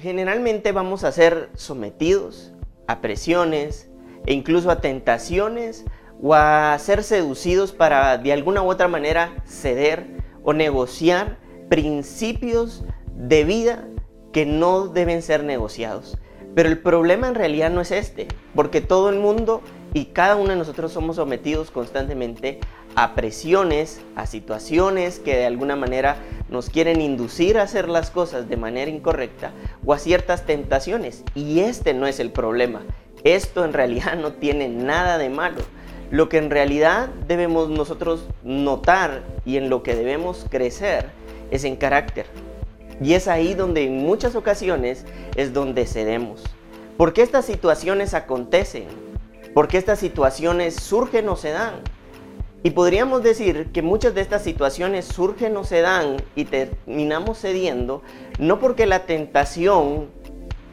Generalmente vamos a ser sometidos a presiones e incluso a tentaciones o a ser seducidos para de alguna u otra manera ceder o negociar principios de vida que no deben ser negociados. Pero el problema en realidad no es este, porque todo el mundo y cada uno de nosotros somos sometidos constantemente a presiones, a situaciones que de alguna manera nos quieren inducir a hacer las cosas de manera incorrecta o a ciertas tentaciones. Y este no es el problema. Esto en realidad no tiene nada de malo. Lo que en realidad debemos nosotros notar y en lo que debemos crecer es en carácter. Y es ahí donde en muchas ocasiones es donde cedemos. ¿Por qué estas situaciones acontecen? ¿Por qué estas situaciones surgen o se dan? Y podríamos decir que muchas de estas situaciones surgen o se dan y terminamos cediendo no porque la tentación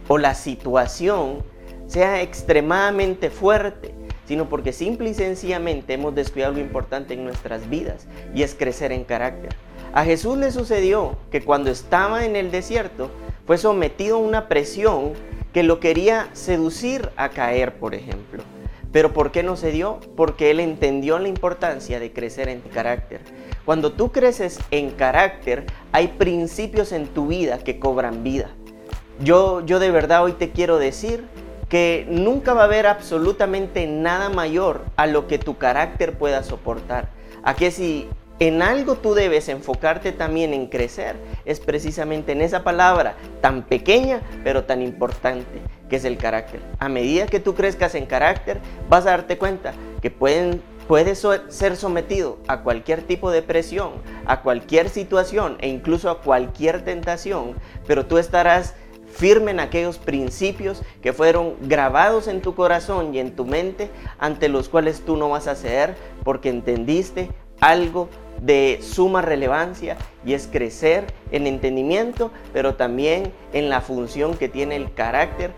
o la situación sea extremadamente fuerte, sino porque simple y sencillamente hemos descuidado lo importante en nuestras vidas y es crecer en carácter. A Jesús le sucedió que cuando estaba en el desierto fue sometido a una presión que lo quería seducir a caer, por ejemplo. Pero ¿por qué no se dio? Porque él entendió la importancia de crecer en carácter. Cuando tú creces en carácter, hay principios en tu vida que cobran vida. Yo, yo de verdad hoy te quiero decir que nunca va a haber absolutamente nada mayor a lo que tu carácter pueda soportar. A que si en algo tú debes enfocarte también en crecer, es precisamente en esa palabra tan pequeña pero tan importante, que es el carácter. A medida que tú crezcas en carácter, vas a darte cuenta que pueden, puedes ser sometido a cualquier tipo de presión, a cualquier situación e incluso a cualquier tentación, pero tú estarás firme en aquellos principios que fueron grabados en tu corazón y en tu mente, ante los cuales tú no vas a ceder porque entendiste algo de suma relevancia y es crecer en entendimiento, pero también en la función que tiene el carácter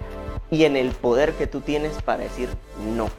y en el poder que tú tienes para decir no.